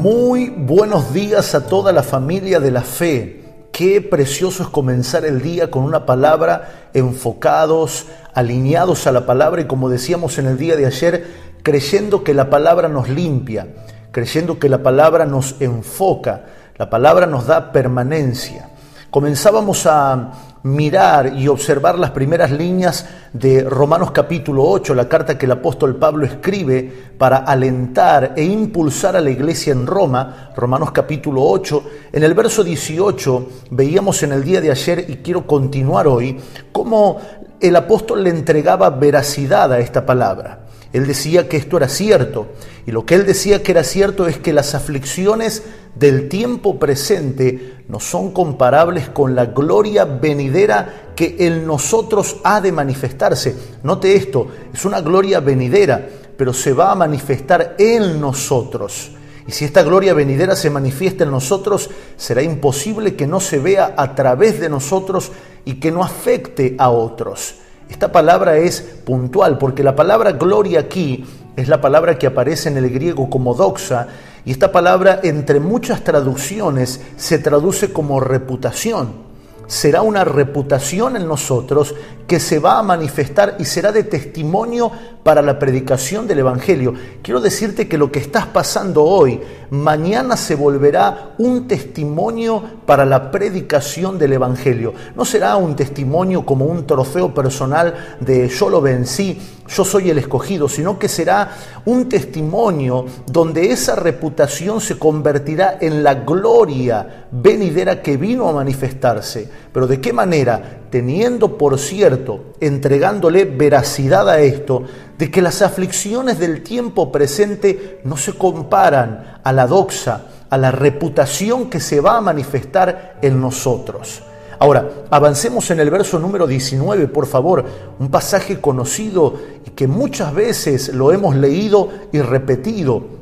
Muy buenos días a toda la familia de la fe. Qué precioso es comenzar el día con una palabra enfocados, alineados a la palabra y como decíamos en el día de ayer, creyendo que la palabra nos limpia, creyendo que la palabra nos enfoca, la palabra nos da permanencia. Comenzábamos a mirar y observar las primeras líneas de Romanos capítulo 8, la carta que el apóstol Pablo escribe para alentar e impulsar a la iglesia en Roma, Romanos capítulo 8, en el verso 18 veíamos en el día de ayer y quiero continuar hoy cómo el apóstol le entregaba veracidad a esta palabra. Él decía que esto era cierto y lo que él decía que era cierto es que las aflicciones del tiempo presente no son comparables con la gloria venidera que en nosotros ha de manifestarse. Note esto, es una gloria venidera, pero se va a manifestar en nosotros. Y si esta gloria venidera se manifiesta en nosotros, será imposible que no se vea a través de nosotros y que no afecte a otros. Esta palabra es puntual porque la palabra gloria aquí es la palabra que aparece en el griego como doxa y esta palabra entre muchas traducciones se traduce como reputación será una reputación en nosotros que se va a manifestar y será de testimonio para la predicación del Evangelio. Quiero decirte que lo que estás pasando hoy, mañana se volverá un testimonio para la predicación del Evangelio. No será un testimonio como un trofeo personal de yo lo vencí, yo soy el escogido, sino que será un testimonio donde esa reputación se convertirá en la gloria venidera que vino a manifestarse. Pero ¿de qué manera? Teniendo por cierto, entregándole veracidad a esto, de que las aflicciones del tiempo presente no se comparan a la doxa, a la reputación que se va a manifestar en nosotros. Ahora, avancemos en el verso número 19, por favor, un pasaje conocido y que muchas veces lo hemos leído y repetido.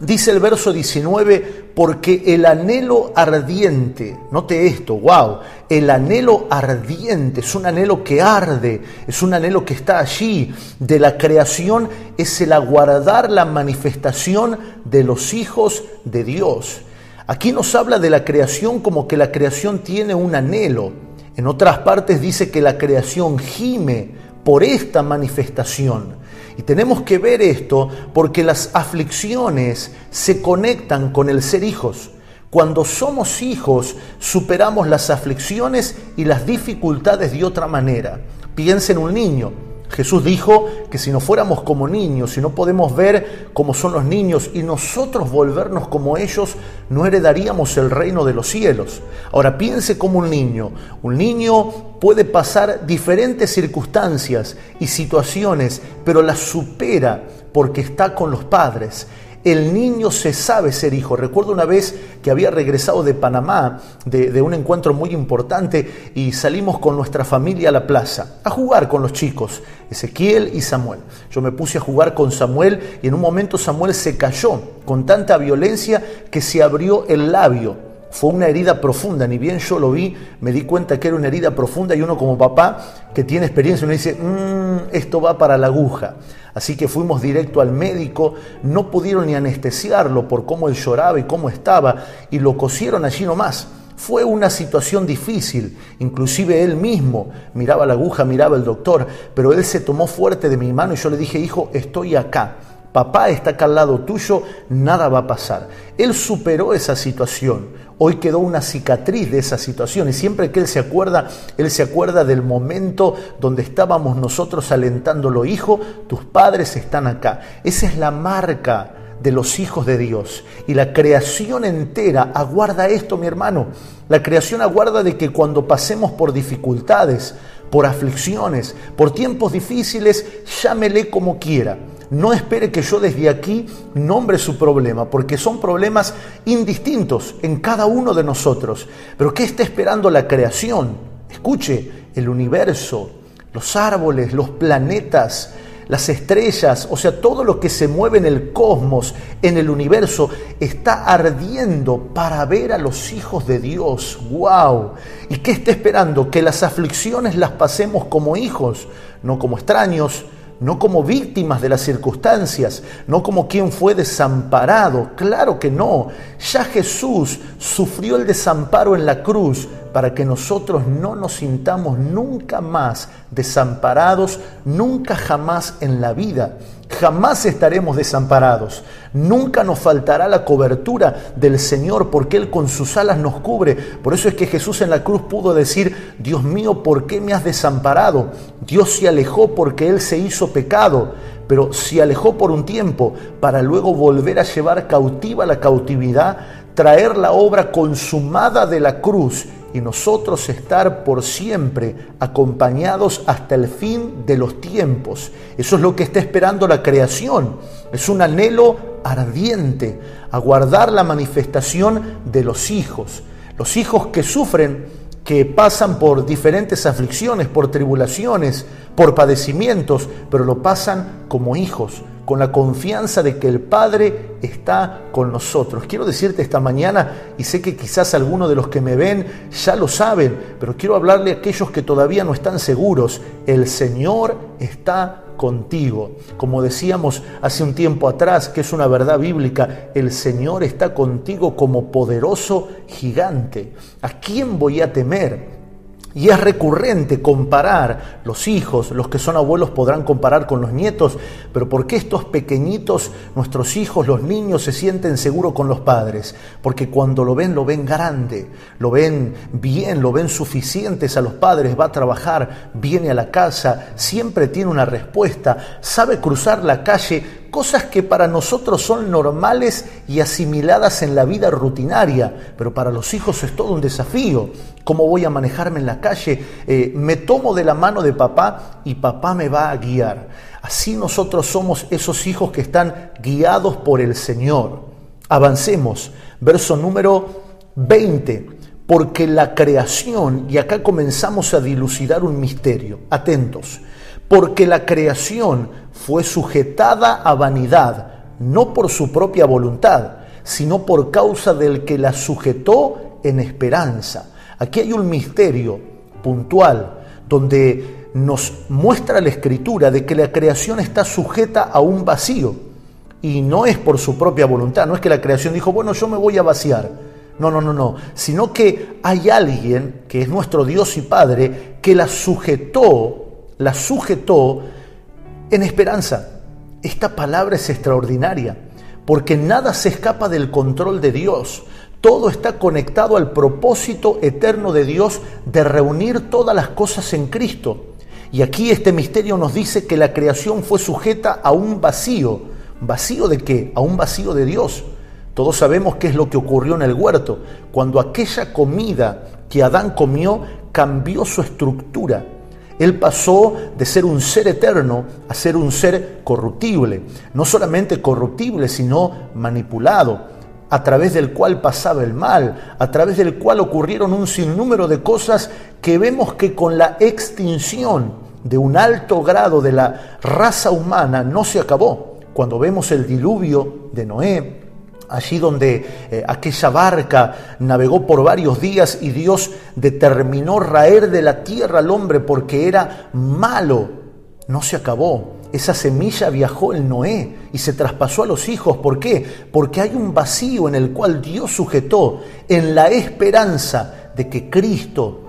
Dice el verso 19, porque el anhelo ardiente, note esto, wow, el anhelo ardiente, es un anhelo que arde, es un anhelo que está allí, de la creación, es el aguardar la manifestación de los hijos de Dios. Aquí nos habla de la creación como que la creación tiene un anhelo. En otras partes dice que la creación gime por esta manifestación. Y tenemos que ver esto porque las aflicciones se conectan con el ser hijos. Cuando somos hijos, superamos las aflicciones y las dificultades de otra manera. Piensa en un niño. Jesús dijo que si no fuéramos como niños, si no podemos ver cómo son los niños y nosotros volvernos como ellos, no heredaríamos el reino de los cielos. Ahora piense como un niño. Un niño puede pasar diferentes circunstancias y situaciones, pero las supera porque está con los padres el niño se sabe ser hijo. Recuerdo una vez que había regresado de Panamá, de, un encuentro muy importante, y salimos con nuestra familia a la plaza a jugar con los chicos, Ezequiel y Samuel. Yo me puse a jugar con Samuel y en un momento Samuel se cayó con tanta violencia que se abrió el labio fue una herida profunda, ni bien yo lo vi, me di cuenta que era una herida profunda y uno como papá que tiene experiencia me dice, mm, esto va para la aguja. Así que fuimos directo al médico, no pudieron ni anestesiarlo por cómo él lloraba y cómo estaba y lo cosieron allí nomás. Fue una situación difícil, inclusive él mismo miraba la aguja, miraba el doctor, pero él se tomó fuerte de mi mano y yo le dije, hijo, estoy acá papá está acá al lado tuyo, nada va a pasar. Él superó esa situación. Hoy quedó una cicatriz de esa situación y siempre que él se acuerda, él se acuerda del momento donde estábamos nosotros alentándolo, hijo, tus padres están acá. Esa es la marca de los hijos de Dios. Y la creación entera aguarda esto, mi hermano. La creación aguarda de que cuando pasemos por dificultades, por aflicciones, por tiempos difíciles, llámele como quiera no espere que yo desde aquí nombre su problema, porque son problemas indistintos en cada uno de nosotros. Pero ¿qué está esperando la creación? Escuche, el universo, los árboles, los planetas, las estrellas, o sea, todo lo que se mueve en el cosmos, en el universo, está ardiendo para ver a los hijos de Dios. ¡Wow! ¿Y qué está esperando? Que las aflicciones las pasemos como hijos, no como extraños, no como víctimas de las circunstancias, no como quien fue desamparado. Claro que no. Ya Jesús sufrió el desamparo en la cruz para que nosotros no nos sintamos nunca más desamparados, nunca jamás en la vida. Jamás estaremos desamparados. Nunca nos faltará la cobertura del Señor porque Él con sus alas nos cubre. Por eso es que Jesús en la cruz pudo decir, Dios mío, ¿por qué me has desamparado? Dios se alejó porque Él se hizo pecado, pero se alejó por un tiempo para luego volver a llevar cautiva la cautividad, traer la obra consumada de la cruz y nosotros estar por siempre acompañados hasta el fin de los tiempos. Eso es lo que está esperando la creación. Es un anhelo ardiente, aguardar la manifestación de los hijos. Los hijos que sufren, que pasan por diferentes aflicciones, por tribulaciones, por padecimientos, pero lo pasan como hijos, con la confianza de que el Padre está con nosotros. Quiero decirte esta mañana, y sé que quizás algunos de los que me ven ya lo saben, pero quiero hablarle a aquellos que todavía no están seguros, el Señor está contigo. Como decíamos hace un tiempo atrás, que es una verdad bíblica, el Señor está contigo como poderoso gigante. ¿A quién voy a temer? Y es recurrente comparar los hijos, los que son abuelos podrán comparar con los nietos, pero ¿por qué estos pequeñitos, nuestros hijos, los niños, se sienten seguros con los padres? Porque cuando lo ven, lo ven grande, lo ven bien, lo ven suficientes a los padres, va a trabajar, viene a la casa, siempre tiene una respuesta, sabe cruzar la calle cosas que para nosotros son normales y asimiladas en la vida rutinaria, pero para los hijos es todo un desafío. ¿Cómo voy a manejarme en la calle? Eh, me tomo de la mano de papá y papá me va a guiar. Así nosotros somos esos hijos que están guiados por el Señor. Avancemos. Verso número 20. Porque la creación, y acá comenzamos a dilucidar un misterio, atentos, porque la creación fue sujetada a vanidad, no por su propia voluntad, sino por causa del que la sujetó en esperanza. Aquí hay un misterio puntual donde nos muestra la escritura de que la creación está sujeta a un vacío y no es por su propia voluntad, no es que la creación dijo, bueno, yo me voy a vaciar. No, no, no, no, sino que hay alguien que es nuestro Dios y Padre que la sujetó, la sujetó en esperanza. Esta palabra es extraordinaria, porque nada se escapa del control de Dios. Todo está conectado al propósito eterno de Dios de reunir todas las cosas en Cristo. Y aquí este misterio nos dice que la creación fue sujeta a un vacío. ¿Vacío de qué? A un vacío de Dios. Todos sabemos qué es lo que ocurrió en el huerto, cuando aquella comida que Adán comió cambió su estructura él pasó de ser un ser eterno a ser un ser corruptible. No solamente corruptible, sino manipulado, a través del cual pasaba el mal, a través del cual ocurrieron un sinnúmero de cosas que vemos que con la extinción de un alto grado de la raza humana no se acabó. Cuando vemos el diluvio de Noé, allí donde eh, aquella barca navegó por varios días y Dios determinó raer de la tierra al hombre porque era malo, no se acabó. Esa semilla viajó en Noé y se traspasó a los hijos. ¿Por qué? Porque hay un vacío en el cual Dios sujetó en la esperanza de que Cristo,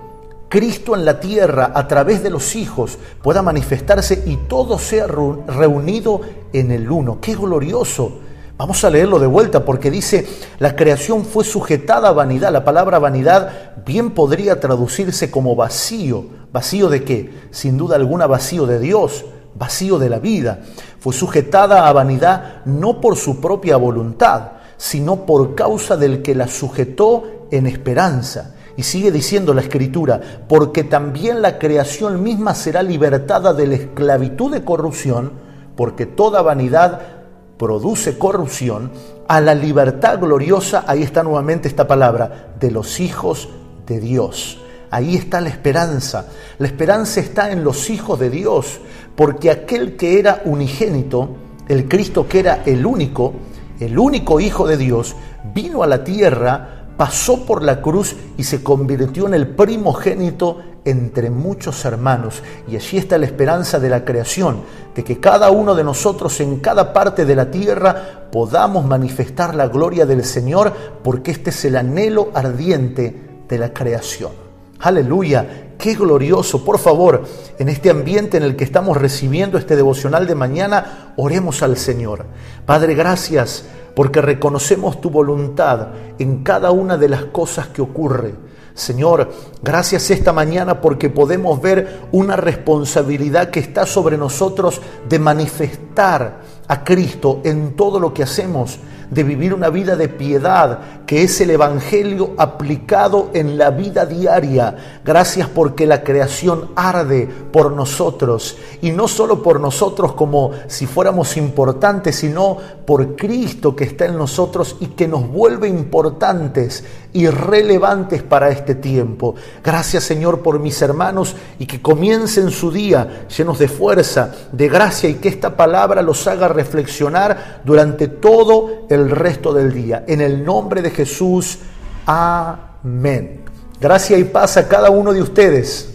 Cristo en la tierra a través de los hijos pueda manifestarse y todo sea reunido en el uno. ¡Qué glorioso! Vamos a leerlo de vuelta porque dice, la creación fue sujetada a vanidad. La palabra vanidad bien podría traducirse como vacío. ¿Vacío de qué? Sin duda alguna vacío de Dios, vacío de la vida. Fue sujetada a vanidad no por su propia voluntad, sino por causa del que la sujetó en esperanza. Y sigue diciendo la escritura, porque también la creación misma será libertada de la esclavitud de corrupción, porque toda vanidad produce corrupción, a la libertad gloriosa, ahí está nuevamente esta palabra, de los hijos de Dios. Ahí está la esperanza. La esperanza está en los hijos de Dios, porque aquel que era unigénito, el Cristo que era el único, el único Hijo de Dios, vino a la tierra, pasó por la cruz y se convirtió en el primogénito entre muchos hermanos. Y allí está la esperanza de la creación, de que cada uno de nosotros en cada parte de la tierra podamos manifestar la gloria del Señor, porque este es el anhelo ardiente de la creación. Aleluya, qué glorioso. Por favor, en este ambiente en el que estamos recibiendo este devocional de mañana, oremos al Señor. Padre, gracias porque reconocemos tu voluntad en cada una de las cosas que ocurre. Señor, gracias esta mañana porque podemos ver una responsabilidad que está sobre nosotros de manifestar a Cristo en todo lo que hacemos, de vivir una vida de piedad, que es el Evangelio aplicado en la vida diaria. Gracias porque la creación arde por nosotros, y no solo por nosotros como si fuéramos importantes, sino por Cristo que está en nosotros y que nos vuelve importantes y relevantes para este tiempo. Gracias Señor por mis hermanos y que comiencen su día llenos de fuerza, de gracia y que esta palabra los haga reflexionar durante todo el resto del día. En el nombre de Jesús, amén. Gracia y paz a cada uno de ustedes.